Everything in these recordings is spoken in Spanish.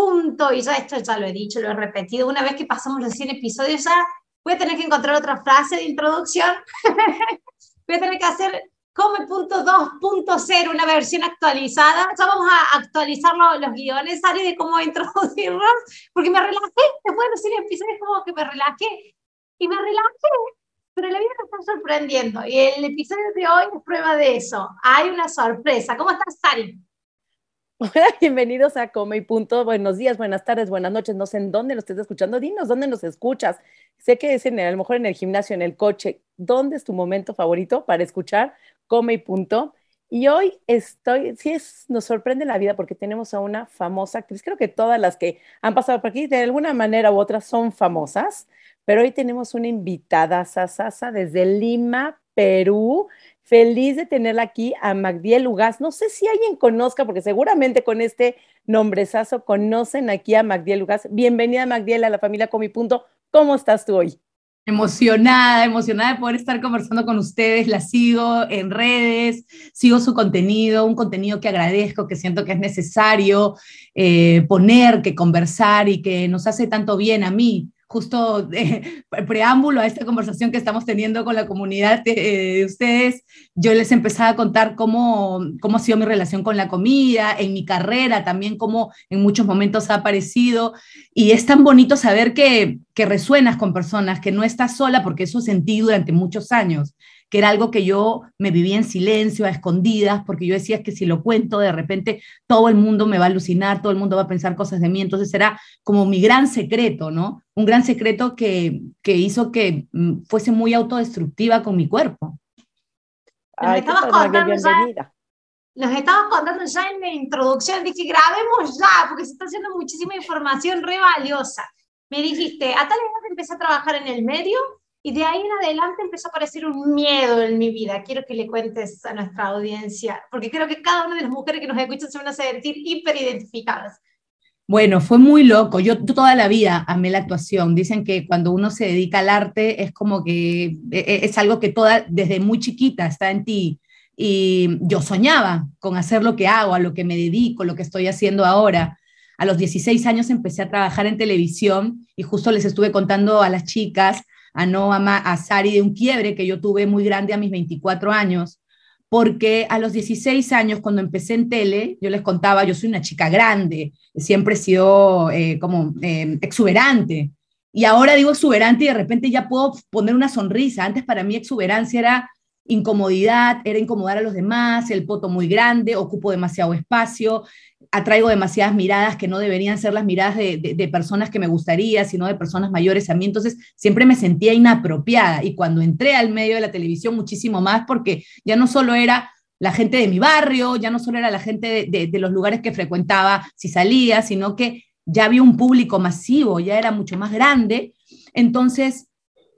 punto. Y ya esto ya lo he dicho, lo he repetido. Una vez que pasamos los 100 episodios ya voy a tener que encontrar otra frase de introducción. voy a tener que hacer Come punto 2.0, una versión actualizada. Ya vamos a actualizar los, guiones, Ari, de cómo introducirlos, porque me relajé. Después de los 100 episodios como que me relajé. Y me relajé pero la vida me está sorprendiendo y el episodio de hoy es prueba de eso. Hay una sorpresa. ¿Cómo estás, Sari? Hola, bienvenidos a Come y Punto. Buenos días, buenas tardes, buenas noches. No sé en dónde lo estés escuchando. Dinos dónde nos escuchas. Sé que es en a lo mejor en el gimnasio, en el coche. ¿Dónde es tu momento favorito para escuchar Come y Punto? Y hoy estoy, sí es, nos sorprende la vida porque tenemos a una famosa actriz. Creo que todas las que han pasado por aquí de alguna manera u otra son famosas. Pero hoy tenemos una invitada, Sasasa, desde Lima, Perú. Feliz de tenerla aquí a Magdiel Ugas. No sé si alguien conozca, porque seguramente con este nombrezazo conocen aquí a Magdiel Ugas. Bienvenida, Magdiel, a la familia Comi Punto. ¿Cómo estás tú hoy? Emocionada, emocionada de poder estar conversando con ustedes. La sigo en redes, sigo su contenido, un contenido que agradezco, que siento que es necesario eh, poner, que conversar y que nos hace tanto bien a mí justo de preámbulo a esta conversación que estamos teniendo con la comunidad de, ustedes, yo les empezaba a contar cómo, cómo ha sido mi relación con la comida, en mi carrera también, cómo en muchos momentos ha aparecido. Y es tan bonito saber que, que resuenas con personas, que no estás sola, porque eso sentí durante muchos años que era algo que yo me vivía en silencio, a escondidas, porque yo decía que si lo cuento, de repente todo el mundo me va a alucinar, todo el mundo va a pensar cosas de mí, entonces era como mi gran secreto, ¿no? Un gran secreto que, que hizo que mm, fuese muy autodestructiva con mi cuerpo. Ay, nos, estabas contando ya, nos estabas contando ya en la introducción, dije, grabemos ya, porque se está haciendo muchísima información re valiosa. Me dijiste, a tal edad empecé a trabajar en el medio, y de ahí en adelante empezó a aparecer un miedo en mi vida. Quiero que le cuentes a nuestra audiencia, porque creo que cada una de las mujeres que nos escuchan se van a sentir hiperidentificadas. Bueno, fue muy loco. Yo toda la vida amé la actuación. Dicen que cuando uno se dedica al arte es como que e, e, es algo que toda, desde muy chiquita está en ti. Y yo soñaba con hacer lo que hago, a lo que me dedico, lo que estoy haciendo ahora. A los 16 años empecé a trabajar en televisión y justo les estuve contando a las chicas a Noah, a Sari de un quiebre que yo tuve muy grande a mis 24 años, porque a los 16 años, cuando empecé en tele, yo les contaba, yo soy una chica grande, siempre he sido eh, como eh, exuberante, y ahora digo exuberante y de repente ya puedo poner una sonrisa. Antes para mí exuberancia era incomodidad, era incomodar a los demás, el poto muy grande, ocupo demasiado espacio, atraigo demasiadas miradas que no deberían ser las miradas de, personas que me gustaría, sino de personas mayores a mí. Entonces, siempre me sentía inapropiada. Y cuando entré al medio de la televisión, muchísimo más, porque ya no solo era la gente de mi barrio, ya no solo era la gente de, los lugares que frecuentaba si salía, sino que ya había un público masivo, ya era mucho más grande. Entonces,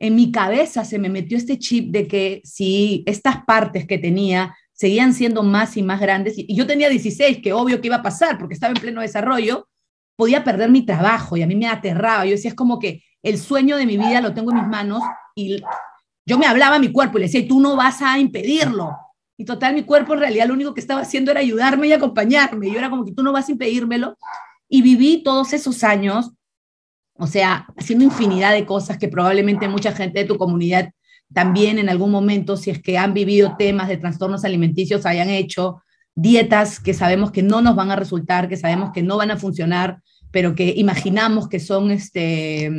en mi cabeza se me metió este chip de que si estas partes que tenía seguían siendo más y más grandes, y yo tenía 16, que obvio que iba a pasar porque estaba en pleno desarrollo, podía perder mi trabajo y a mí me aterraba. Yo decía, es como que el sueño de mi vida lo tengo en mis manos y yo me hablaba a mi cuerpo y le decía, tú no vas a impedirlo. Y total, mi cuerpo en realidad lo único que estaba haciendo era ayudarme y acompañarme. Y yo era como que tú no vas a impedírmelo. Y viví todos esos años, o sea, haciendo infinidad de cosas que probablemente mucha gente de tu comunidad también en algún momento, si es que han vivido temas de trastornos alimenticios, hayan hecho dietas que sabemos que no nos van a resultar, que sabemos que no van a funcionar, pero que imaginamos que son este,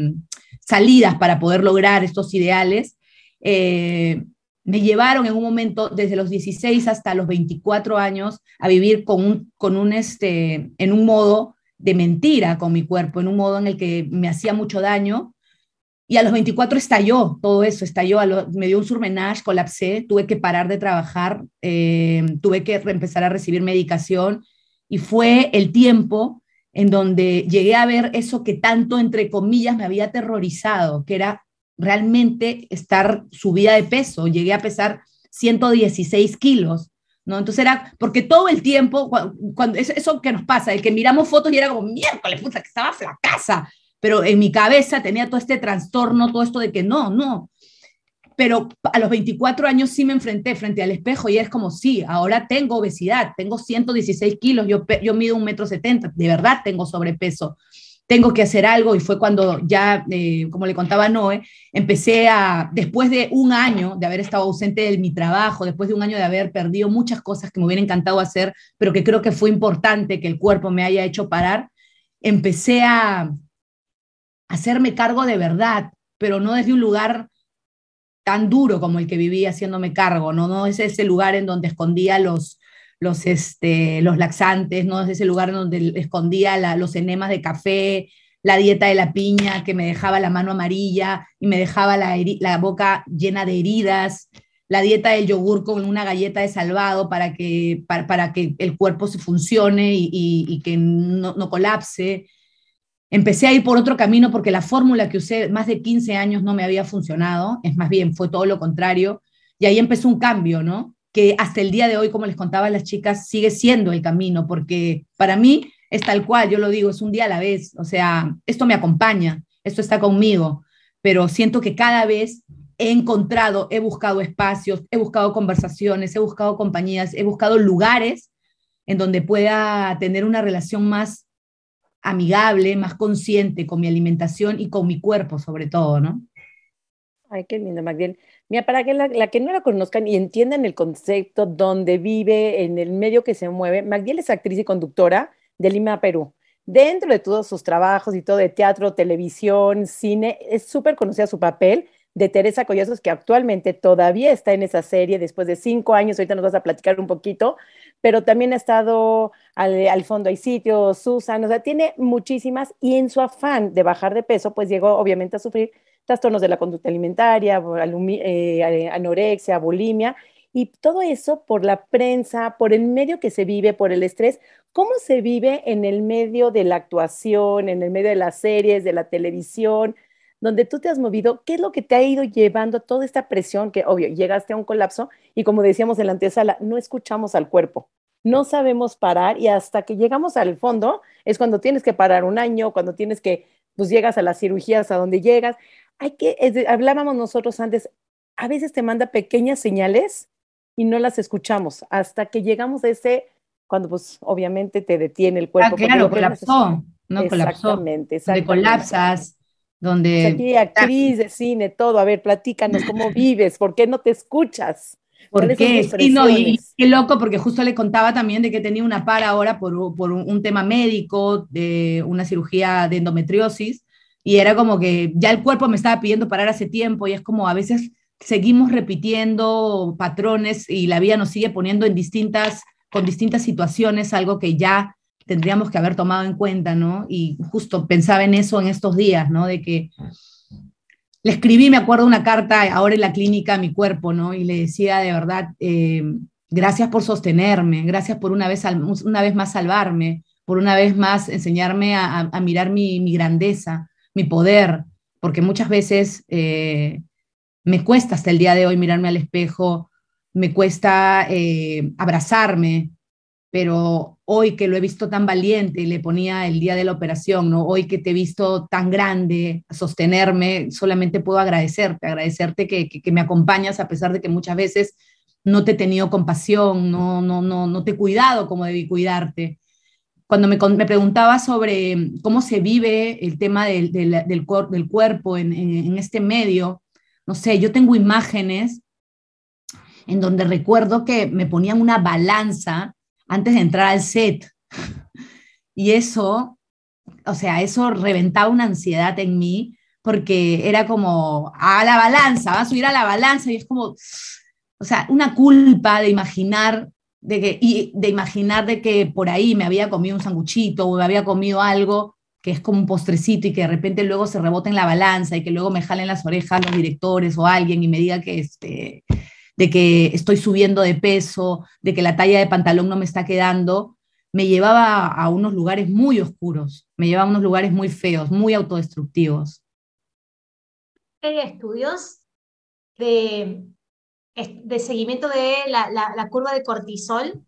salidas para poder lograr estos ideales. Eh, me llevaron en un momento, desde los 16 hasta los 24 años, a vivir con un, con un este, en un modo de mentira con mi cuerpo, en un modo en el que me hacía mucho daño y a los 24 estalló todo eso, estalló, me dio un surmenage, colapsé, tuve que parar de trabajar, eh, tuve que empezar a recibir medicación y fue el tiempo en donde llegué a ver eso que tanto, entre comillas, me había aterrorizado, que era realmente estar subida de peso. Llegué a pesar 116 kilos, ¿no? Entonces era, porque todo el tiempo, cuando, eso, que nos pasa, el que miramos fotos y era como, miércoles, puta, que estaba flacasa, pero en mi cabeza tenía todo este trastorno, todo esto de que no, no. Pero a los 24 años sí me enfrenté frente al espejo y es como, sí, ahora tengo obesidad, tengo 116 kilos, yo, yo mido un metro setenta, de verdad tengo sobrepeso tengo que hacer algo y fue cuando ya, eh, como le contaba Noé, empecé a, después de un año de haber estado ausente de mi trabajo, después de un año de haber perdido muchas cosas que me hubiera encantado hacer, pero que creo que fue importante que el cuerpo me haya hecho parar, empecé a hacerme cargo de verdad, pero no desde un lugar tan duro como el que vivía haciéndome cargo, no, no es ese lugar en donde escondía los, los, este, los laxantes, ¿no? Es ese lugar donde escondía los enemas de café, la dieta de la piña que me dejaba la mano amarilla y me dejaba la, la boca llena de heridas, la dieta del yogur con una galleta de salvado para que, para, que el cuerpo se funcione y, y, que no, no, colapse. Empecé a ir por otro camino porque la fórmula que usé más de 15 años no me había funcionado, es más bien, fue todo lo contrario. Y ahí empezó un cambio, ¿no? que hasta el día de hoy, como les contaba a las chicas, sigue siendo el camino, porque para mí es tal cual, yo lo digo, es un día a la vez, o sea, esto me acompaña, esto está conmigo, pero siento que cada vez he encontrado, he buscado espacios, he buscado conversaciones, he buscado compañías, he buscado lugares en donde pueda tener una relación más amigable, más consciente con mi alimentación y con mi cuerpo sobre todo, ¿no? Ay, qué lindo, Magdiel. Mira, para que la, que no la conozcan y entiendan el concepto donde vive, en el medio que se mueve, Magdiel es actriz y conductora de Lima, Perú. Dentro de todos sus trabajos y todo de teatro, televisión, cine, es súper conocida su papel de Teresa Collazos, que actualmente todavía está en esa serie después de cinco años. Ahorita nos vas a platicar un poquito, pero también ha estado al, fondo hay sitios, Susan, o sea, tiene muchísimas y en su afán de bajar de peso, pues llegó obviamente a sufrir trastornos de la conducta alimentaria, eh, anorexia, bulimia, y todo eso por la prensa, por el medio que se vive, por el estrés. ¿Cómo se vive en el medio de la actuación, en el medio de las series, de la televisión, donde tú te has movido? ¿Qué es lo que te ha ido llevando a toda esta presión que, obvio, llegaste a un colapso y como decíamos en la antesala, no escuchamos al cuerpo, no sabemos parar y hasta que llegamos al fondo es cuando tienes que parar un año, cuando tienes que, pues llegas a las cirugías a donde llegas hay que, hablábamos nosotros antes, a veces te manda pequeñas señales y no las escuchamos hasta que llegamos a ese, cuando pues obviamente te detiene el cuerpo. Ah, claro, colapsó, ¿no? Exactamente, exactamente. Donde colapsas, donde... aquí actriz de cine, todo, a ver, platícanos cómo vives, ¿por qué no te escuchas? ¿Por qué? Sí, no, y, qué loco, porque justo le contaba también de que tenía una par ahora por, por un tema médico, de una cirugía de endometriosis, y era como que ya el cuerpo me estaba pidiendo parar hace tiempo y es como a veces seguimos repitiendo patrones y la vida nos sigue poniendo en distintas, con distintas situaciones, algo que ya tendríamos que haber tomado en cuenta, ¿no? Y justo pensaba en eso en estos días, ¿no? De que le escribí, me acuerdo, una carta ahora en la clínica a mi cuerpo, ¿no? Y le decía de verdad, eh, gracias por sostenerme, gracias por una vez, una vez más salvarme, por una vez más enseñarme a, mirar mi, mi grandeza, mi poder, porque muchas veces eh, me cuesta hasta el día de hoy mirarme al espejo, me cuesta eh, abrazarme, pero hoy que lo he visto tan valiente y le ponía el día de la operación, ¿no? hoy que te he visto tan grande, sostenerme, solamente puedo agradecerte, agradecerte que, que, me acompañas a pesar de que muchas veces no te he tenido compasión, no, no, no, no te he cuidado como debí cuidarte cuando me, me, preguntaba sobre cómo se vive el tema del, del, del, cuerpo en, en, este medio, no sé, yo tengo imágenes en donde recuerdo que me ponían una balanza antes de entrar al set. Y eso, o sea, eso reventaba una ansiedad en mí porque era como, a la balanza, va a subir a la balanza y es como, o sea, una culpa de imaginar de que, y de imaginar de que por ahí me había comido un sanguchito o me había comido algo que es como un postrecito y que de repente luego se rebota en la balanza y que luego me jalen las orejas los directores o alguien y me diga que este, de que estoy subiendo de peso, de que la talla de pantalón no me está quedando, me llevaba a unos lugares muy oscuros, me llevaba a unos lugares muy feos, muy autodestructivos. Hay estudios de, de seguimiento de la, la curva de cortisol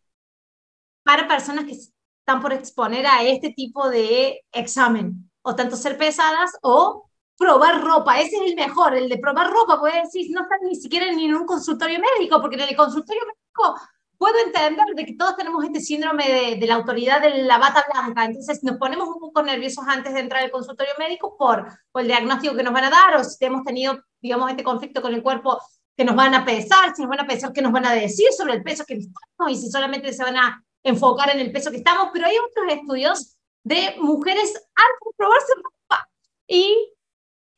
para personas que están por exponer a este tipo de examen, o tanto ser pesadas o probar ropa. Ese es el mejor, el de probar ropa, puede decir, no están ni siquiera ni en un consultorio médico, porque en el consultorio médico puedo entender de que todos tenemos este síndrome de, la autoridad de la bata blanca, entonces nos ponemos un poco nerviosos antes de entrar al consultorio médico por, por el diagnóstico que nos van a dar o si hemos tenido, digamos, este conflicto con el cuerpo que nos van a pesar, si nos van a pesar, qué nos van a decir sobre el peso que estamos y si solamente se van a enfocar en el peso que estamos, pero hay otros estudios de mujeres antes de probarse ropa y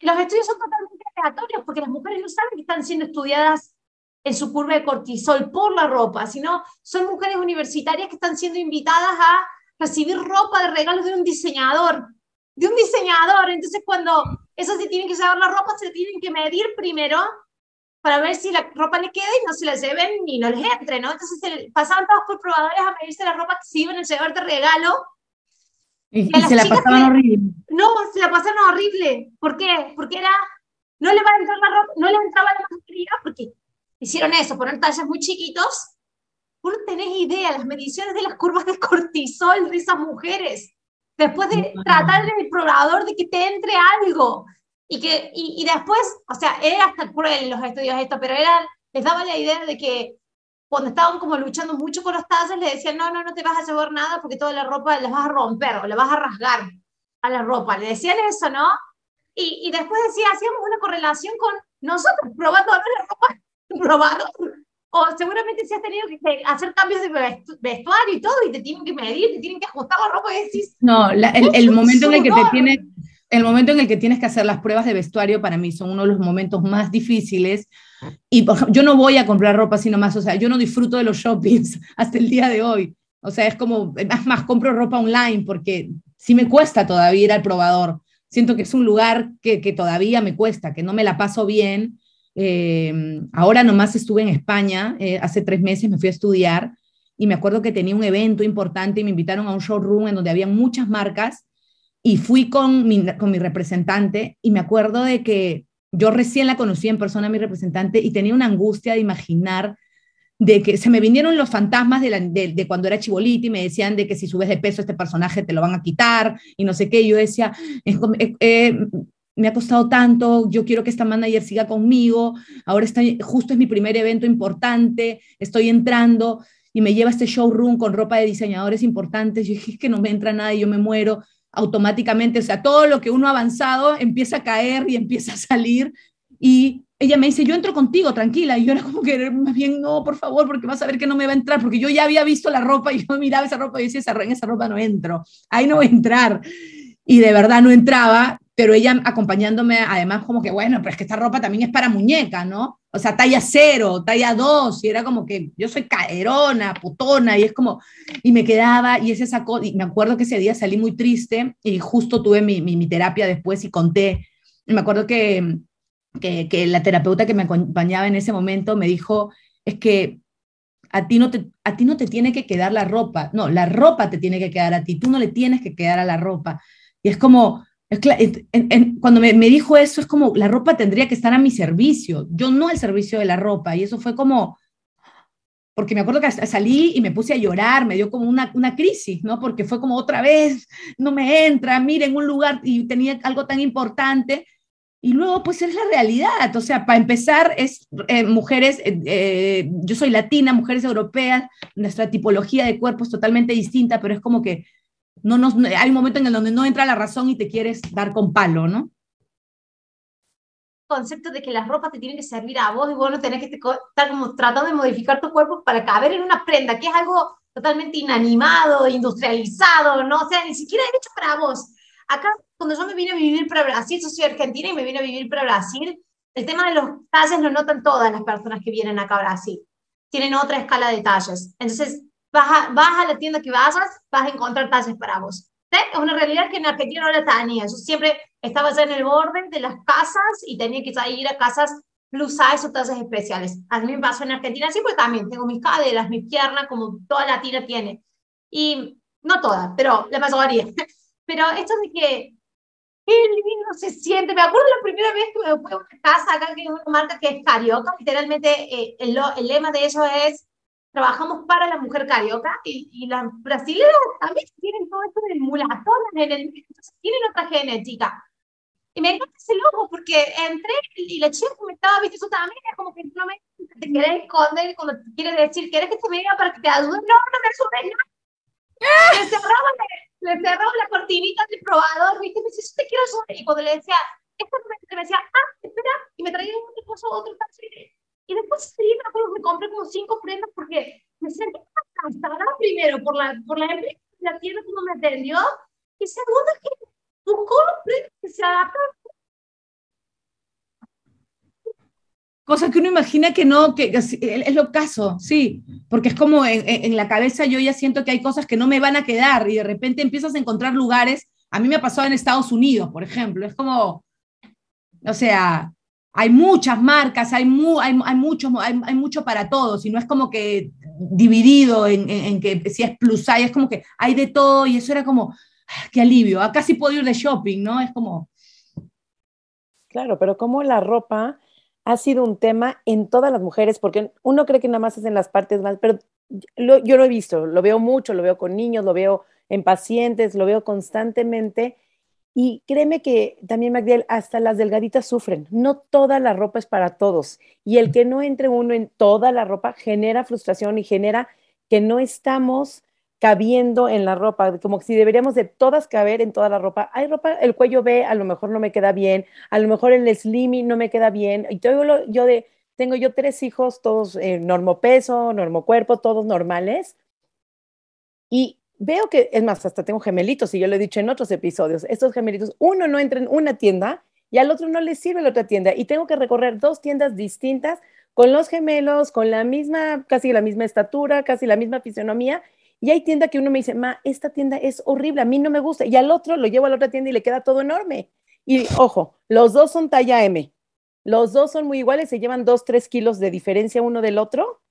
los estudios son totalmente aleatorios porque las mujeres no saben que están siendo estudiadas en su curva de cortisol por la ropa, sino son mujeres universitarias que están siendo invitadas a recibir ropa de regalo de un diseñador, de un diseñador. Entonces, cuando eso se tienen que llevar la ropa, se tienen que medir primero para ver si la ropa le queda y no se la lleven y no les entre, ¿no? Entonces, se, pasaban todos por probadores a medirse la ropa que se iban a llevar de regalo. Y, se la pasaban horrible. No, se la pasaron horrible. ¿Por qué? Porque era, no le va a entrar la ropa, no le entraba la mascarilla porque hicieron eso, poner tallas muy chiquitos, vos no tenés idea las mediciones de las curvas de cortisol de esas mujeres. Después de tratar el probador de que te entre algo. Y, que, y, después, o sea, era hasta cruel los estudios esto, pero era, les daba la idea de que cuando estaban como luchando mucho con los tallas, le decían, no, no, no te vas a llevar nada porque toda la ropa la vas a romper o la vas a rasgar a la ropa. Le decían eso, ¿no? Y, y después decía, hacíamos una correlación con nosotros probando la ropa probado. O seguramente si has tenido que hacer cambios de vestuario y todo, y te tienen que medir, te tienen que ajustar la ropa y decís. No, el, el momento en el que te tienes. El momento en el que tienes que hacer las pruebas de vestuario para mí son uno de los momentos más difíciles y yo no voy a comprar ropa sino más, o sea, yo no disfruto de los shoppings hasta el día de hoy. O sea, es como, más, más compro ropa online porque sí me cuesta todavía ir al probador. Siento que es un lugar que, que todavía me cuesta, que no me la paso bien eh, ahora nomás estuve en España, eh, hace tres meses me fui a estudiar y me acuerdo que tenía un evento importante y me invitaron a un showroom en donde había muchas marcas y fui con mi, con mi representante y me acuerdo de que yo recién la conocí en persona, mi representante, y tenía una angustia de imaginar de que se me vinieron los fantasmas de, de, cuando era chibolita y me decían de que si subes de peso este personaje te lo van a quitar y no sé qué. Y yo decía, eh, me ha costado tanto, yo quiero que esta manager siga conmigo, ahora está, justo es mi primer evento importante, estoy entrando y me lleva a este showroom con ropa de diseñadores importantes, y dije, es que no me entra nada y yo me muero automáticamente, o sea, todo lo que uno ha avanzado empieza a caer y empieza a salir y ella me dice, yo entro contigo, tranquila, y yo era como que más bien, no, por favor, porque vas a ver que no me va a entrar, porque yo ya había visto la ropa y yo miraba esa ropa y decía, en esa ropa no entro, ahí no voy a entrar. Y de verdad no entraba, pero ella acompañándome, además como que, bueno, pero es que esta ropa también es para muñeca, ¿no? O sea, talla cero, talla dos, y era como que yo soy caerona, putona, y es como, y me quedaba, y ese sacó, y me acuerdo que ese día salí muy triste, y justo tuve mi, mi, terapia después y conté, y me acuerdo que, que, que, la terapeuta que me acompañaba en ese momento me dijo, es que a ti, no te, a ti no te tiene que quedar la ropa, no, la ropa te tiene que quedar a ti, tú no le tienes que quedar a la ropa. Y es como, cuando me, dijo eso, es como la ropa tendría que estar a mi servicio, yo no al servicio de la ropa. Y eso fue como, porque me acuerdo que salí y me puse a llorar, me dio como una, una crisis, ¿no? Porque fue como otra vez, no me entra, miren, un lugar y tenía algo tan importante. Y luego, pues es la realidad. O sea, para empezar, es eh, mujeres, eh, eh, yo soy latina, mujeres europeas, nuestra tipología de cuerpo es totalmente distinta, pero es como que no nos, hay un momento en el donde no entra la razón y te quieres dar con palo, ¿no? concepto de que las ropas te tienen que servir a vos y vos no tenés que estar como tratando de modificar tu cuerpo para caber en una prenda, que es algo totalmente inanimado, industrializado, ¿no? O sea, ni siquiera hecho para vos. Acá, cuando yo me vine a vivir para Brasil, yo soy argentina y me vine a vivir para Brasil, el tema de los talles lo notan todas las personas que vienen acá a Brasil. Tienen otra escala de talles. Entonces, vas a, a la tienda que vayas, vas a encontrar talles para vos. Es una realidad que en Argentina no la tenía. Yo siempre estaba ya en el borde de las casas y tenía que ir a casas plus size o tallas especiales. A mí me pasó en Argentina sí, porque también tengo mis caderas, mis piernas, como toda latina tiene. Y no todas, pero la mayoría. Pero esto de que qué lindo se siente. Me acuerdo la primera vez que me fui a una casa acá, que es una marca que es carioca, literalmente eh, el, el, lema de ellos es trabajamos para la mujer carioca y, y las brasileñas también tienen todo esto de mulatonas en el tienen otra genética. Y me encanta ese logo porque entré y la chica que me estaba, viste, eso también es como que no me te quieres esconder cuando te quieres decir, ¿quieres que te diga para que te ayude? No, no me ayude, no. Le cerraba, le, le cerraba la cortinita del probador, viste, me dice, yo te quiero ayudar. Y cuando le decía, esto me, me decía, ah, espera, y me traía otro cosa, otro Y después sí, me acuerdo que me compré como cinco prendas porque me sentí cansada primero por la, por la empresa, la tienda que me atendió, y segundo que buscó los prendas que se adaptan Cosa que uno imagina que no, que, es lo caso, sí, porque es como en, la cabeza yo ya siento que hay cosas que no me van a quedar y de repente empiezas a encontrar lugares, a mí me ha pasado en Estados Unidos, por ejemplo, es como, o sea, hay muchas marcas, hay, hay, hay, mucho, hay, mucho para todos y no es como que dividido en, que si es plus size, es como que hay de todo y eso era como, ah, qué alivio, acá sí puedo ir de shopping, ¿no? Es como... Claro, pero como la ropa ha sido un tema en todas las mujeres, porque uno cree que nada más es en las partes más, pero yo lo he visto, lo veo mucho, lo veo con niños, lo veo en pacientes, lo veo constantemente. Y créeme que también, Magdiel, hasta las delgaditas sufren. No toda la ropa es para todos. Y el que no entre uno en toda la ropa genera frustración y genera que no estamos cabiendo en la ropa, como si deberíamos de todas caber en toda la ropa. Hay ropa, el cuello B a lo mejor no me queda bien, a lo mejor el slimmy no me queda bien. Y yo, yo tengo yo tres hijos, todos eh, normopeso, normocuerpo, todos normales. Y veo que, es más, hasta tengo gemelitos, y yo lo he dicho en otros episodios, estos gemelitos, uno no entra en una tienda y al otro no le sirve la otra tienda. Y tengo que recorrer dos tiendas distintas con los gemelos, con la misma, casi la misma estatura, casi la misma fisionomía, y hay tienda que uno me dice, ma, esta tienda es horrible, a mí no me gusta. Y al otro lo llevo a la otra tienda y le queda todo enorme. Y ojo, los dos son talla M. Los dos son muy iguales, se llevan dos, tres kilos de diferencia uno del otro.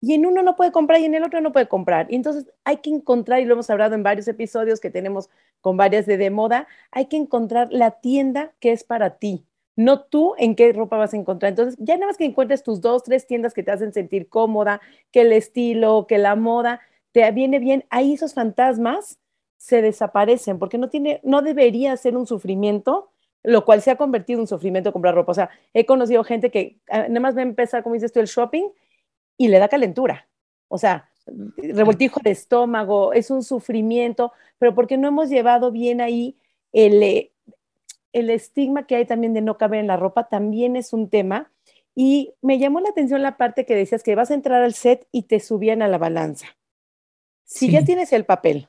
Y en uno no puede comprar y en el otro no puede comprar. Y entonces hay que encontrar, y lo hemos hablado en varios episodios que tenemos con varias de, de moda, hay que encontrar la tienda que es para ti no tú en qué ropa vas a encontrar. Entonces, ya nada más que encuentres tus dos, tres tiendas que te hacen sentir cómoda, que el estilo, que la moda, te viene bien, ahí esos fantasmas se desaparecen, porque no, tiene, no debería ser un sufrimiento, lo cual se ha convertido en un sufrimiento comprar ropa. O sea, he conocido gente que ah, nada más va a empezar, como dices tú, el shopping y le da calentura. O sea, revoltijo de estómago, es un sufrimiento, pero porque no hemos llevado bien ahí el, eh, el estigma que hay también de no caber en la ropa, también es un tema. Y me llamó la atención la parte que decías que vas a entrar al set y te subían a la balanza. Si ya tienes el papel,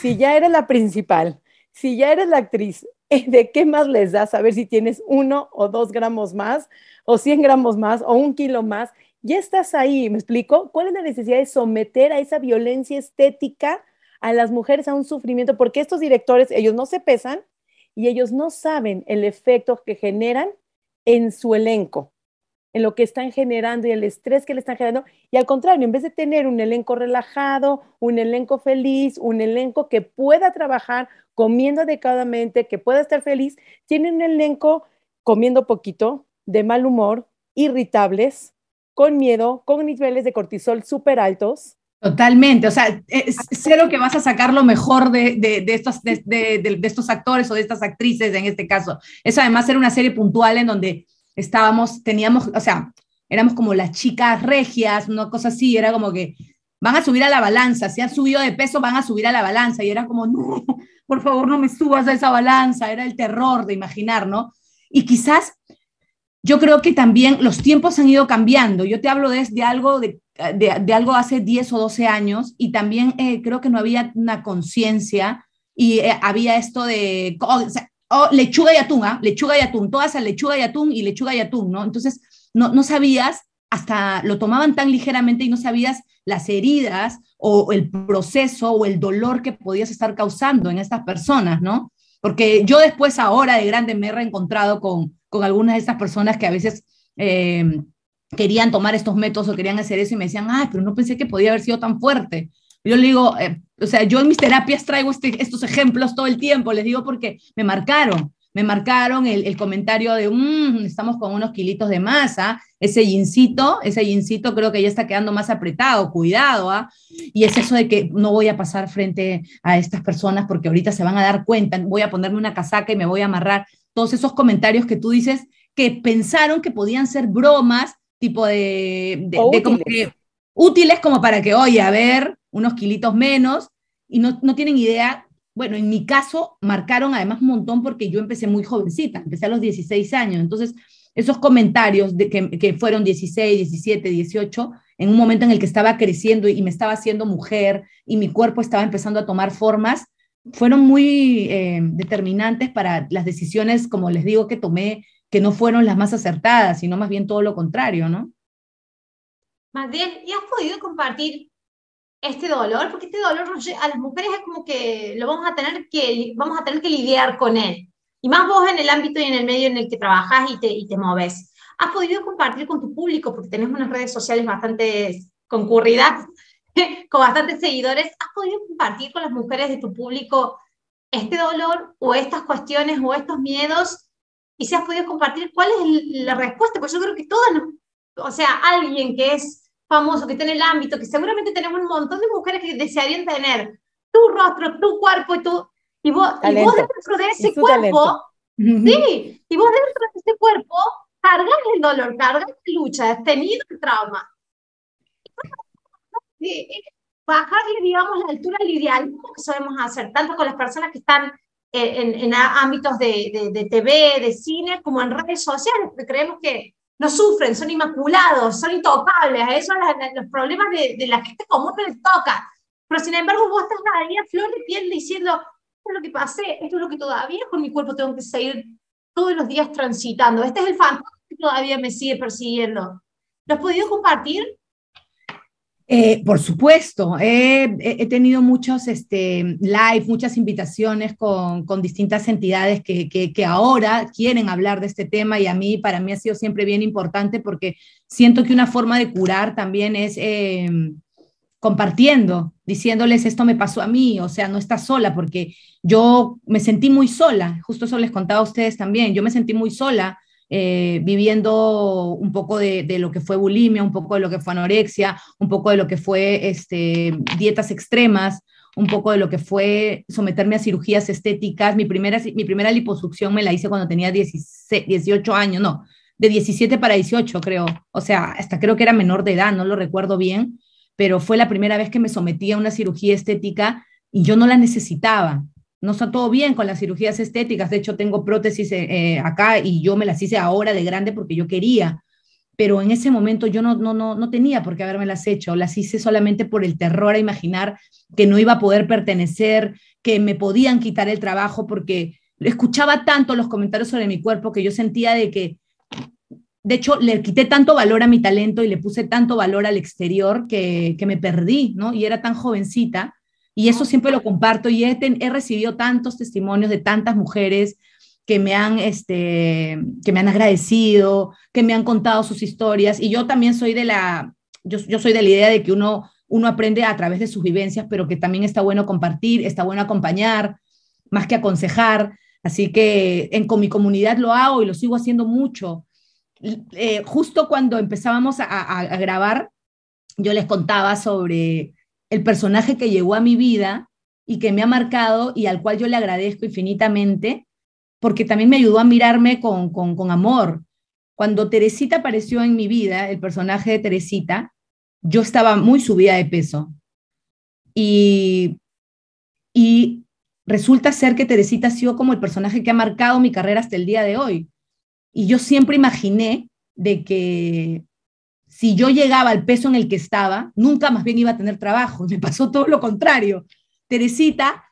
si ya eres la principal, si ya eres la actriz, ¿de qué más les da saber si tienes uno o dos gramos más, o cien gramos más, o un kilo más? Ya estás ahí, ¿me explico? ¿Cuál es la necesidad de someter a esa violencia estética a las mujeres a un sufrimiento? Porque estos directores, ellos no se pesan y ellos no saben el efecto que generan en su elenco en lo que están generando y el estrés que le están generando. Y al contrario, en vez de tener un elenco relajado, un elenco feliz, un elenco que pueda trabajar comiendo adecuadamente, que pueda estar feliz, tienen un elenco comiendo poquito, de mal humor, irritables, con miedo, con niveles de cortisol súper altos. Totalmente, o sea, es cero que vas a sacar lo mejor de, de, de estos, de, de, estos actores o de estas actrices en este caso. Es además ser una serie puntual en donde estábamos, teníamos, o sea, éramos como las chicas regias, una cosa así, era como que van a subir a la balanza, si han subido de peso, van a subir a la balanza, y era como, no, por favor, no me subas a esa balanza, era el terror de imaginar, ¿no? Y quizás yo creo que también los tiempos han ido cambiando, yo te hablo de, algo de, de, algo hace 10 o 12 años, y también eh, creo que no había una conciencia, y eh, había esto de, oh, lechuga y atún, ¿ah? lechuga y atún, todas a lechuga y atún y lechuga y atún, ¿no? Entonces, no, no sabías, hasta lo tomaban tan ligeramente y no sabías las heridas o el proceso o el dolor que podías estar causando en estas personas, ¿no? Porque yo después, ahora de grande, me he reencontrado con, con algunas de estas personas que a veces eh, querían tomar estos métodos o querían hacer eso y me decían, ay, pero no pensé que podía haber sido tan fuerte. Yo le digo, eh, o sea, yo en mis terapias traigo este, estos ejemplos todo el tiempo, les digo porque me marcaron, me marcaron el, comentario de, mmm, estamos con unos kilitos de masa, ese jeansito, ese jeansito creo que ya está quedando más apretado, cuidado, ¿ah? Y es eso de que no voy a pasar frente a estas personas porque ahorita se van a dar cuenta, voy a ponerme una casaca y me voy a amarrar. Todos esos comentarios que tú dices que pensaron que podían ser bromas, tipo de, de, como que útiles como para que, oye, a ver, unos kilitos menos, y no, no tienen idea. Bueno, en mi caso marcaron además un montón porque yo empecé muy jovencita, empecé a los 16 años, entonces esos comentarios de que, que, fueron 16, 17, 18, en un momento en el que estaba creciendo y me estaba haciendo mujer y mi cuerpo estaba empezando a tomar formas, fueron muy eh, determinantes para las decisiones, como les digo, que tomé, que no fueron las más acertadas, sino más bien todo lo contrario, ¿no? Más bien, ¿y has podido compartir este dolor, porque este dolor a las mujeres es como que lo vamos a tener que, vamos a tener que lidiar con él. Y más vos en el ámbito y en el medio en el que trabajas y te, y te moves. ¿Has podido compartir con tu público, porque tenés unas redes sociales bastante concurridas, con bastantes seguidores, ¿has podido compartir con las mujeres de tu público este dolor o estas cuestiones o estos miedos? Y si has podido compartir, ¿cuál es la respuesta? Pues yo creo que todas, o sea, alguien que es famoso que está en el ámbito, que seguramente tenemos un montón de mujeres que desearían tener tu rostro, tu cuerpo y tu... Y vos, y vos dentro de ese cuerpo, sí, y vos dentro de ese cuerpo cargas el dolor, cargas la lucha, has tenido el trauma. Bajarle, digamos, la altura al idealismo que sabemos hacer, tanto con las personas que están en, en, ámbitos de, de, de, TV, de cine, como en redes sociales, creemos que no sufren, son inmaculados, son intocables, a eso los problemas de, de, la gente común no les toca. Pero sin embargo, vos estás ahí a flor de piel diciendo, esto es lo que pasé, esto es lo que todavía con mi cuerpo tengo que seguir todos los días transitando, este es el fantasma que todavía me sigue persiguiendo. ¿Lo has podido compartir? Eh, por supuesto, he, tenido muchos este, live, muchas invitaciones con, distintas entidades que, que, ahora quieren hablar de este tema y a mí, para mí ha sido siempre bien importante porque siento que una forma de curar también es em, compartiendo, diciéndoles esto me pasó a mí, o sea, no estás sola porque yo me sentí muy sola, justo eso les contaba a ustedes también, yo me sentí muy sola eh, viviendo un poco de, lo que fue bulimia, un poco de lo que fue anorexia, un poco de lo que fue este, dietas extremas, un poco de lo que fue someterme a cirugías estéticas. Mi primera, mi primera liposucción me la hice cuando tenía 18 años, no, de 17 para 18 creo, o sea, hasta creo que era menor de edad, no lo recuerdo bien, pero fue la primera vez que me sometí a una cirugía estética y yo no la necesitaba no está todo bien con las cirugías estéticas. De hecho, tengo prótesis eh, eh, acá y yo me las hice ahora de grande porque yo quería. Pero en ese momento yo no, no, no, no tenía por qué haberme las hecho. Las hice solamente por el terror a imaginar que no iba a poder pertenecer, que me podían quitar el trabajo porque escuchaba tanto los comentarios sobre mi cuerpo que yo sentía de que, de hecho, le quité tanto valor a mi talento y le puse tanto valor al exterior que, que me perdí, ¿no? Y era tan jovencita y eso siempre lo comparto y he, he recibido tantos testimonios de tantas mujeres que me han, este, que me han agradecido, que me han contado sus historias. Y yo también soy de la, yo, yo soy de la idea de que uno, uno aprende a través de sus vivencias, pero que también está bueno compartir, está bueno acompañar, más que aconsejar. Así que en, con mi comunidad lo hago y lo sigo haciendo mucho. Eh, justo cuando empezábamos a, a grabar, yo les contaba sobre el personaje que llegó a mi vida y que me ha marcado y al cual yo le agradezco infinitamente, porque también me ayudó a mirarme con, con, amor. Cuando Teresita apareció en mi vida, el personaje de Teresita, yo estaba muy subida de peso. Y, y resulta ser que Teresita ha sido como el personaje que ha marcado mi carrera hasta el día de hoy. Y yo siempre imaginé de que si yo llegaba al peso en el que estaba, nunca más bien iba a tener trabajo. Me pasó todo lo contrario. Teresita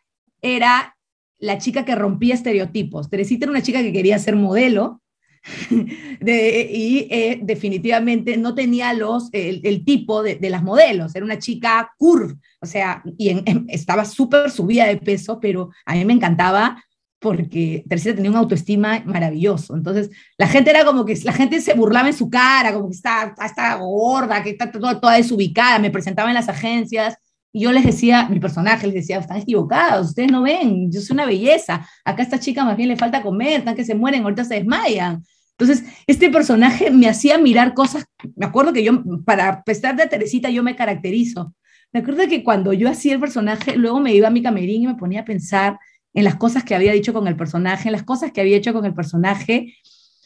era la chica que rompía estereotipos. Teresita era una chica que quería ser modelo y eh, definitivamente no tenía los, el, tipo de, las modelos. Era una chica curve, o sea, y estaba súper subida de peso, pero a mí me encantaba porque Tercera tenía una autoestima maravilloso. Entonces, la gente era como que, la gente se burlaba en su cara, como que está, está gorda, que está toda, toda desubicada, me presentaba en las agencias Y yo les decía, mi personaje les decía, están equivocados, ustedes no ven, yo soy una belleza, acá a esta chica más bien le falta comer, están que se mueren, ahorita se desmayan. Entonces, este personaje me hacía mirar cosas, me acuerdo que yo, para prestar de Teresita, yo me caracterizo. Me acuerdo que cuando yo hacía el personaje, luego me iba a mi camerín y me ponía a pensar en las cosas que había dicho con el personaje, en las cosas que había hecho con el personaje,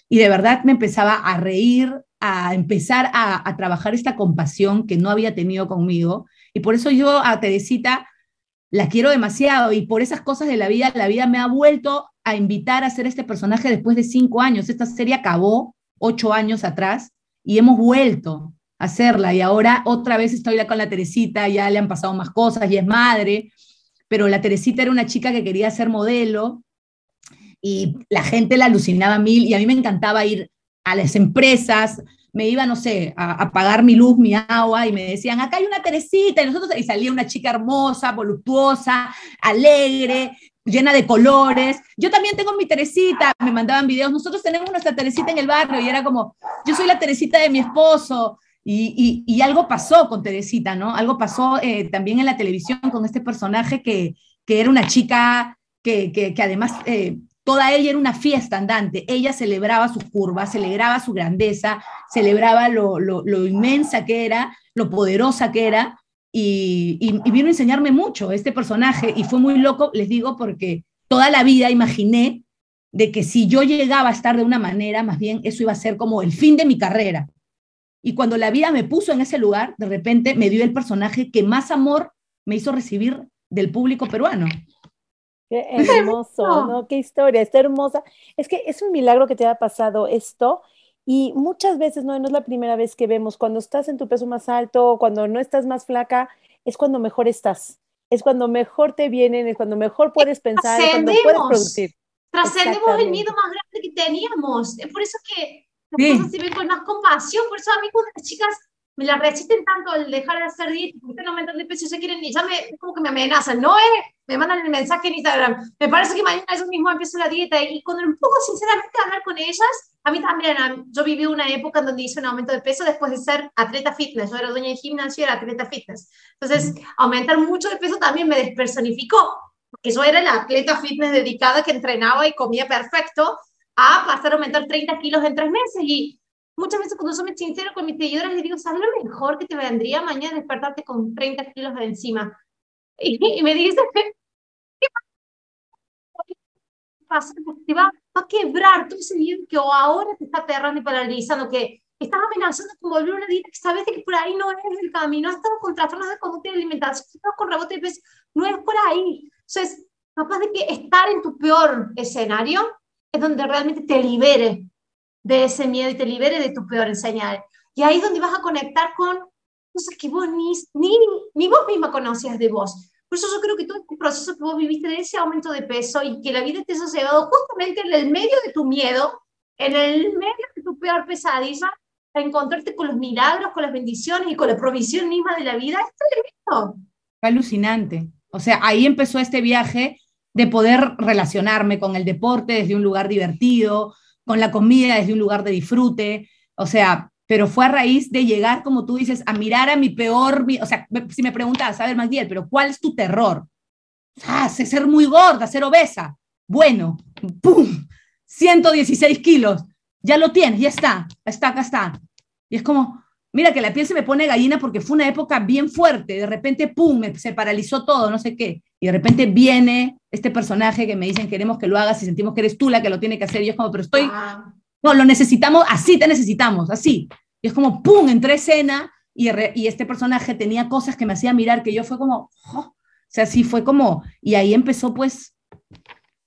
y de verdad me empezaba a reír, a empezar a, trabajar esta compasión que no había tenido conmigo, y por eso yo a Teresita la quiero demasiado, y por esas cosas de la vida, la vida me ha vuelto a invitar a hacer este personaje después de cinco años. Esta serie acabó ocho años atrás y hemos vuelto a hacerla. Y ahora otra vez estoy con la Teresita, ya le han pasado más cosas y es madre, pero la Teresita era una chica que quería ser modelo y la gente la alucinaba mil y a mí me encantaba ir a las empresas, me iba, no sé, a, a, pagar mi luz, mi agua, y me decían, acá hay una Teresita, y nosotros, y salía una chica hermosa, voluptuosa, alegre, llena de colores. Yo también tengo mi Teresita, me mandaban videos, nosotros tenemos nuestra Teresita en el barrio y era como, yo soy la Teresita de mi esposo. Y, algo pasó con Teresita, ¿no? Algo pasó eh, también en la televisión con este personaje que, era una chica que, además eh, toda ella era una fiesta andante. Ella celebraba sus curvas, celebraba su grandeza, celebraba lo, inmensa que era, lo poderosa que era y, y, vino a enseñarme mucho este personaje y fue muy loco, les digo, porque toda la vida imaginé de que si yo llegaba a estar de una manera, más bien eso iba a ser como el fin de mi carrera. Y cuando la vida me puso en ese lugar, de repente me dio el personaje que más amor me hizo recibir del público peruano. Qué hermoso, ¿no? Qué historia, está hermosa. Es que es un milagro que te haya pasado esto y muchas veces, no, no es la primera vez que vemos, cuando estás en tu peso más alto, cuando no estás más flaca, es cuando mejor estás, es cuando mejor te vienen, es cuando mejor puedes pensar, es cuando puedes producir. Trascendemos el miedo más grande que teníamos. Es por eso que las sí. cosas con más compasión. Por eso a mí cuando las chicas me la resisten tanto al dejar de hacer dieta, porque están aumentando de peso, se quieren, ya me, como que me amenazan, no es, eh, me mandan el mensaje en Instagram, me parece que mañana yo mismo empiezo la dieta, y cuando un poco sinceramente hablar con ellas, a mí también, yo viví una época en donde hice un aumento de peso después de ser atleta fitness, yo era dueña de gimnasio y era atleta fitness, entonces aumentar mucho de peso también me despersonificó, porque yo era la atleta fitness dedicada que entrenaba y comía perfecto, a pasar a aumentar 30 kilos en tres meses, y muchas veces cuando soy sincero con mis seguidoras les digo, ¿sabes lo mejor que te vendría mañana despertarte con 30 kilos de encima? Y, y me dice, ¿qué pasa? Te va, a quebrar todo ese miedo que ahora te está aterrando y paralizando, que estás amenazando con volver a una dieta que sabes que por ahí no es el camino, has estado con trastornos de conducta y alimentación, con rebote de peso, no es por ahí. Entonces, capaz de que estar en tu peor escenario es donde realmente te libere de ese miedo y te libere de tu peor señal. Y ahí es donde vas a conectar con cosas que vos ni, ni, ni vos misma conocías de vos. Por eso yo creo que todo este proceso que vos viviste de ese aumento de peso y que la vida te ha llevado justamente en el medio de tu miedo, en el medio de tu peor pesadilla, a encontrarte con los milagros, con las bendiciones y con la provisión misma de la vida, es tremendo. Alucinante. O sea, ahí empezó este viaje de poder relacionarme con el deporte desde un lugar divertido, con la comida desde un lugar de disfrute, o sea, pero fue a raíz de llegar, como tú dices, a mirar a mi peor, o sea, si me preguntas, a ver, Magdiel, pero ¿cuál es tu terror? Ah, ser muy gorda, ser obesa. Bueno, ¡pum! 116 kilos, ya lo tienes, ya está, está, acá está. Y es como, mira que la piel se me pone gallina porque fue una época bien fuerte, de repente, ¡pum!, se paralizó todo, no sé qué. Y de repente viene este personaje que me dicen queremos que lo hagas y sentimos que eres tú la que lo tiene que hacer. Y es como, pero estoy, ah. no, lo necesitamos, así te necesitamos, así. Y es como, ¡pum!, entré escena y, y este personaje tenía cosas que me hacía mirar que yo fue como, oh. o sea, sí fue como, y ahí empezó pues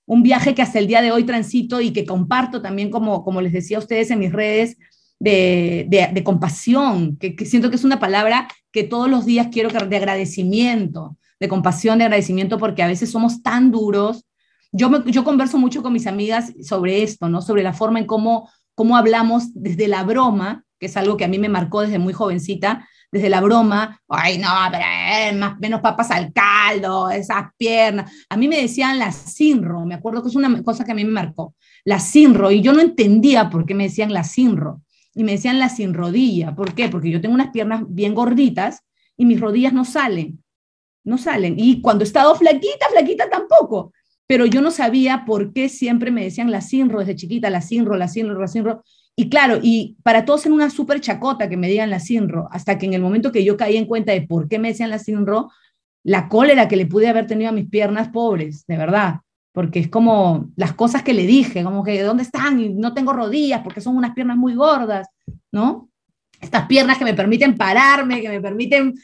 un viaje que hasta el día de hoy transito y que comparto también como, como les decía a ustedes en mis redes, de, de, de compasión, que, que, siento que es una palabra que todos los días quiero que, de agradecimiento, de compasión, de agradecimiento, porque a veces somos tan duros. Yo, me, yo converso mucho con mis amigas sobre esto, ¿no? Sobre la forma en cómo, cómo hablamos desde la broma, que es algo que a mí me marcó desde muy jovencita, desde la broma, ay, no, pero eh, más, menos papas al caldo, esas piernas. A mí me decían la sinro, me acuerdo que es una cosa que a mí me marcó, la sinro, y yo no entendía por qué me decían la sinro y me decían la sin rodilla. ¿Por qué? Porque yo tengo unas piernas bien gorditas y mis rodillas no salen. No salen. Y cuando he estado flaquita, flaquita tampoco. Pero yo no sabía por qué siempre me decían la Sinro desde chiquita, la Sinro, la Sinro, la Sinro. Y claro, y para todos en una súper chacota que me digan la Sinro, hasta que en el momento que yo caí en cuenta de por qué me decían la Sinro, la cólera que le pude haber tenido a mis piernas pobres, de verdad, porque es como las cosas que le dije, como que ¿dónde están? Y no tengo rodillas porque son unas piernas muy gordas, ¿no? Estas piernas que me permiten pararme, que me permiten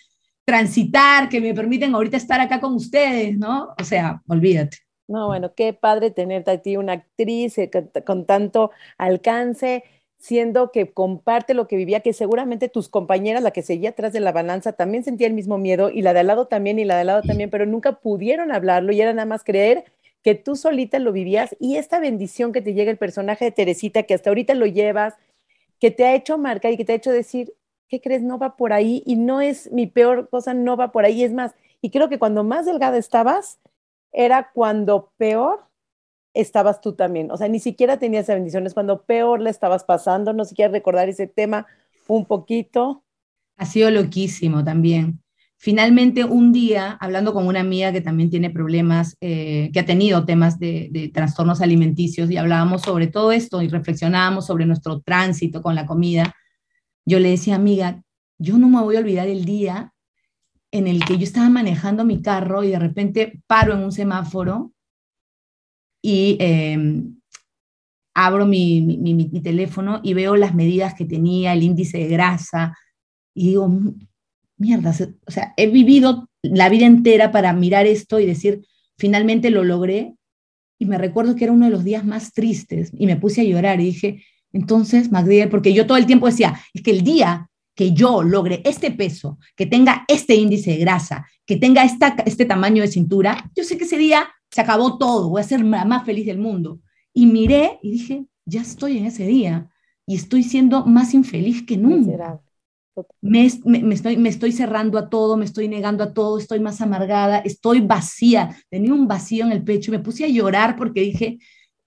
transitar, que me permiten ahorita estar acá con ustedes, ¿no? O sea, olvídate. No, bueno, qué padre tenerte a ti, una actriz eh, con tanto alcance, siendo que comparte lo que vivía, que seguramente tus compañeras, la que seguía atrás de la balanza, también sentía el mismo miedo y la de al lado también y la de al lado también, pero nunca pudieron hablarlo y era nada más creer que tú solita lo vivías y esta bendición que te llega el personaje de Teresita, que hasta ahorita lo llevas, que te ha hecho marcar y que te ha hecho decir, ¿qué crees? No va por ahí y no es mi peor cosa, no va por ahí. Es más, y creo que cuando más delgada estabas, era cuando peor estabas tú también. O sea, ni siquiera tenías esa bendición, es cuando peor le estabas pasando. No sé recordar ese tema un poquito. Ha sido loquísimo también. Finalmente, un día, hablando con una amiga que también tiene problemas, eh, que ha tenido temas de, de, trastornos alimenticios, y hablábamos sobre todo esto y reflexionábamos sobre nuestro tránsito con la comida, yo le decía, amiga, yo no me voy a olvidar el día en el que yo estaba manejando mi carro y de repente paro en un semáforo y em, abro mi, mi, teléfono y veo las medidas que tenía, el índice de grasa, y digo, mierda, o sea, he vivido la vida entera para mirar esto y decir, finalmente lo logré, y me recuerdo que era uno de los días más tristes, y me puse a llorar y dije, entonces, Magdiel, porque yo todo el tiempo decía, es que el día que yo logre este peso, que tenga este índice de grasa, que tenga esta, este tamaño de cintura, yo sé que ese día se acabó todo, voy a ser la más feliz del mundo. Y miré y dije, ya estoy en ese día y estoy siendo más infeliz que nunca. Me, me, estoy, me estoy cerrando a todo, me estoy negando a todo, estoy más amargada, estoy vacía, tenía un vacío en el pecho y me puse a llorar porque dije,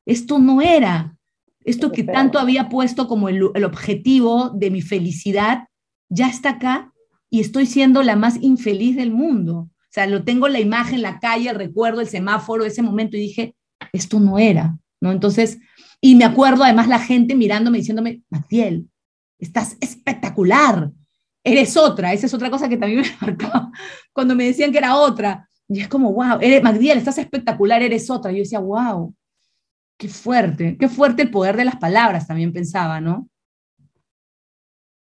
esto no era, esto que tanto había puesto como el, el objetivo de mi felicidad, ya está acá y estoy siendo la más infeliz del mundo. O sea, lo tengo la imagen, la calle, recuerdo el semáforo, ese momento y dije, esto no era, ¿no? Entonces, y me acuerdo además la gente mirándome diciéndome, Maciel, estás espectacular, eres otra, esa es otra cosa que también me marcó cuando me decían que era otra. Y es como, wow, eres, Magdiel, estás espectacular, eres otra. Y yo decía, wow, qué fuerte, qué fuerte el poder de las palabras, también pensaba, ¿no?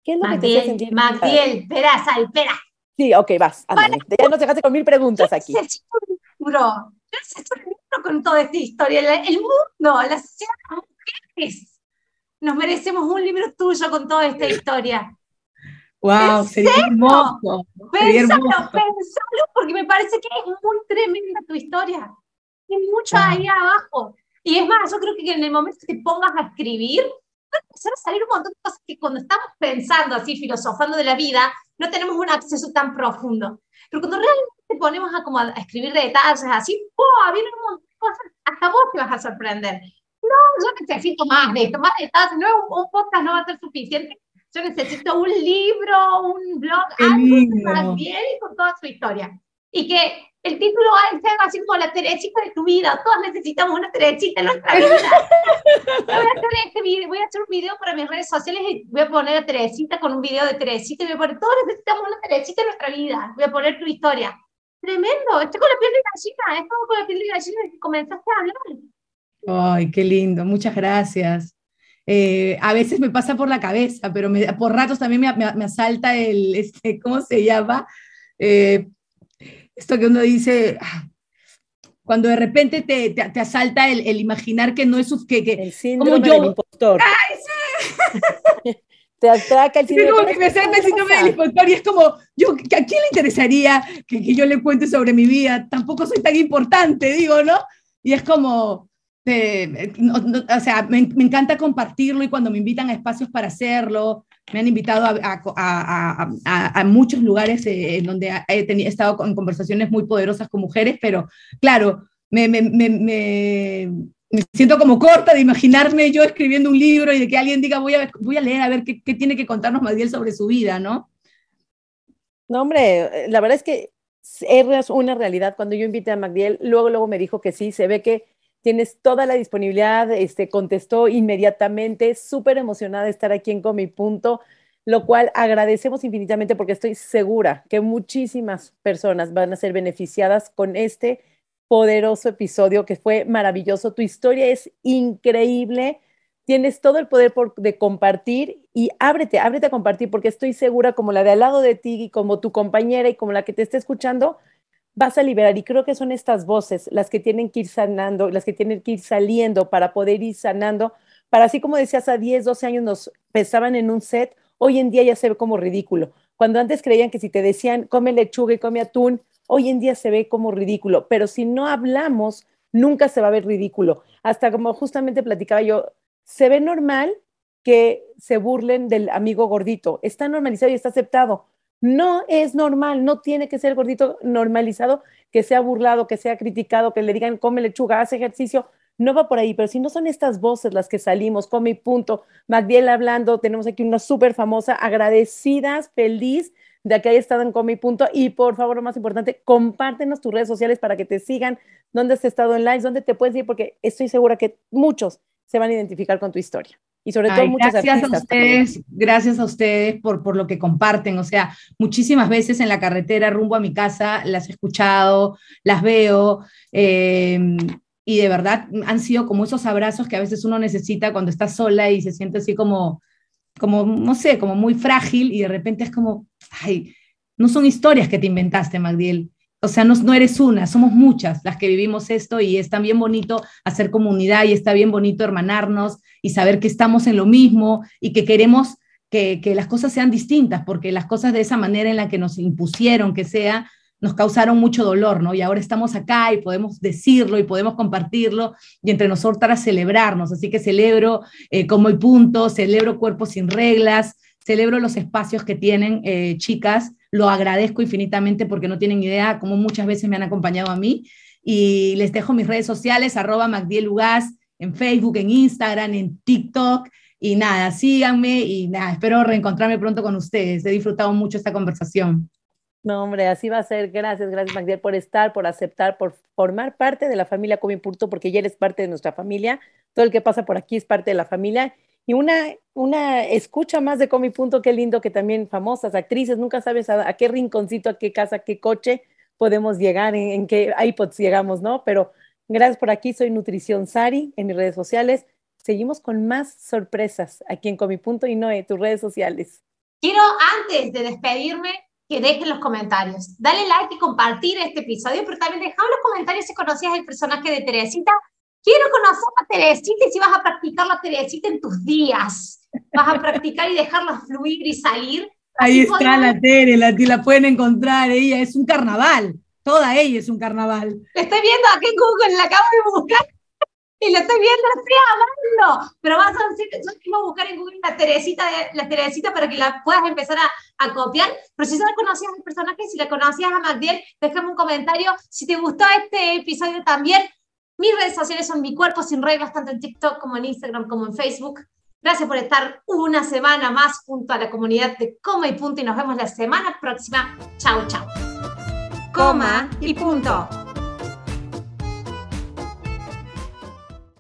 ¿Qué es lo que te hace sentir? Magdiel, espera, Sal, espera. Sí, ok, vas. Ya nos dejaste con mil preguntas aquí. Yo necesito un libro. Yo necesito un libro con toda esta historia. El, mundo, la sociedad, las mujeres. Nos merecemos un libro tuyo con toda esta historia. Wow, sería hermoso. Pensalo, pensalo, porque me parece que es muy tremenda tu historia. Hay mucho ahí abajo. Y es más, yo creo que en el momento que te pongas a escribir, empezar a salir un montón de cosas que cuando estamos pensando así, filosofando de la vida, no tenemos un acceso tan profundo. Pero cuando realmente ponemos a, como a escribir detalles así, ¡oh! Vienen un montón de cosas, hasta vos te vas a sorprender. No, yo necesito más de esto, más detalles, no, un, un podcast no va a ser suficiente. Yo necesito un libro, un blog, algo más bien y con toda su historia. Y que el título va a ser así como la Teresita de tu vida. Todos necesitamos una Teresita en nuestra vida. voy, a hacer este video, voy a hacer un video para mis redes sociales y voy a poner a Teresita con un video de Teresita y voy a poner, todos necesitamos una Teresita en nuestra vida. Voy a poner tu historia. Tremendo, estoy con la piel de gallina, estoy con la piel de gallina desde que comenzaste a hablar. Ay, qué lindo, muchas gracias. Eh, a veces me pasa por la cabeza, pero me, por ratos también me, me, me asalta el, este, ¿cómo se llama? Eh, esto que uno dice, ah, cuando de repente te, te, asalta el, el, imaginar que no es que, que el síndrome como yo, del impostor. ¡Ay, sí! te atraca el síndrome, sí, como que me salta el síndrome del impostor y es como, yo, ¿a quién le interesaría que, que, yo le cuente sobre mi vida? Tampoco soy tan importante, digo, ¿no? Y es como, eh, no, no, o sea, me, me, encanta compartirlo y cuando me invitan a espacios para hacerlo, me han invitado a, a, a, a muchos lugares eh, en donde he, estado en conversaciones muy poderosas con mujeres, pero claro, me, me, me, siento como corta de imaginarme yo escribiendo un libro y de que alguien diga, voy a, voy a leer a ver qué, qué tiene que contarnos Madiel sobre su vida, ¿no? No, hombre, la verdad es que es una realidad. Cuando yo invité a Magdiel, luego, luego me dijo que sí, se ve que tienes toda la disponibilidad, este, contestó inmediatamente, súper emocionada de estar aquí en Comi Punto, lo cual agradecemos infinitamente porque estoy segura que muchísimas personas van a ser beneficiadas con este poderoso episodio que fue maravilloso. Tu historia es increíble tienes todo el poder de compartir y ábrete, ábrete a compartir, porque estoy segura, como la de al lado de ti y como tu compañera y como la que te esté escuchando, vas a liberar. Y creo que son estas voces las que tienen que ir sanando, las que tienen que ir saliendo para poder ir sanando. Para así como decías, a 10, 12 años nos pesaban en un set, hoy en día ya se ve como ridículo. Cuando antes creían que si te decían come lechuga y come atún, hoy en día se ve como ridículo. Pero si no hablamos, nunca se va a ver ridículo. Hasta como justamente platicaba yo, se ve normal que se burlen del amigo gordito. Está normalizado y está aceptado. No es normal, no tiene que ser gordito normalizado, que sea burlado, que sea criticado, que le digan come lechuga, hace ejercicio. No va por ahí, pero si no son estas voces las que salimos, come y punto. Magdiel hablando, tenemos aquí una súper famosa, agradecidas, feliz de que haya estado en Come y Punto. Y por favor, lo más importante, compártenos tus redes sociales para que te sigan, dónde has estado en live, dónde te puedes ir, porque estoy segura que muchos se van a identificar con tu historia. Y sobre todo muchas gracias a ustedes, gracias a ustedes por, por lo que comparten. O sea, muchísimas veces en la carretera rumbo a mi casa las he escuchado, las veo. Eh, y de verdad han sido como esos abrazos que a veces uno necesita cuando está sola y se siente así como, como, no sé, como muy frágil y de repente es como, ay, no son historias que te inventaste, Magdiel, o sea, no, eres una, somos muchas las que vivimos esto y es bien bonito hacer comunidad y está bien bonito hermanarnos y saber que estamos en lo mismo y que queremos que, las cosas sean distintas, porque las cosas de esa manera en la que nos impusieron que sea, nos causaron mucho dolor, ¿no? Y ahora estamos acá y podemos decirlo y podemos compartirlo y entre nosotras celebrarnos. Así que celebro eh, como el punto, celebro cuerpos sin reglas, celebro los espacios que tienen eh, chicas lo agradezco infinitamente porque no tienen idea cómo muchas veces me han acompañado a mí. Y les dejo mis redes sociales, arroba Magdielugas, en Facebook, en Instagram, en TikTok. Y nada, síganme y nada, espero reencontrarme pronto con ustedes. He disfrutado mucho esta conversación. No, hombre, así va a ser. Gracias, gracias, Magdiel, por estar, por aceptar, por formar parte de la familia Purto, porque ya eres parte de nuestra familia. Todo el que pasa por aquí es parte de la familia y una, una escucha más de Comi Punto, qué lindo que también famosas actrices, nunca sabes a, qué rinconcito, a qué casa, a qué coche podemos llegar, en, qué iPods llegamos, ¿no? Pero gracias por aquí, soy Nutrición Sari en mis redes sociales. Seguimos con más sorpresas aquí en Comi Punto y no en tus redes sociales. Quiero antes de despedirme que dejen los comentarios. Dale like y compartir este episodio, pero también deja los comentarios si conocías el personaje de Teresita Quiero conocer a Teresita y si vas a practicar la Teresita en tus días. Vas a practicar y dejarla fluir y salir. Ahí está la Tere, la, la pueden encontrar. Ella es un carnaval. Toda ella es un carnaval. La estoy viendo aquí en Google, la acabo de buscar. Y la estoy viendo, la estoy amando. Pero vas a decir, yo buscar en Google la Teresita, la Teresita para que la puedas empezar a, a copiar. Pero si ya conocías al personaje, si la conocías a Magdiel, déjame un comentario. Si te gustó este episodio también, mis redes sociales son Mi Cuerpo Sin Reglas, tanto en TikTok como en Instagram como en Facebook. Gracias por estar una semana más junto a la comunidad de Coma y Punto y nos vemos la semana próxima. Chao, chao. Coma y Punto.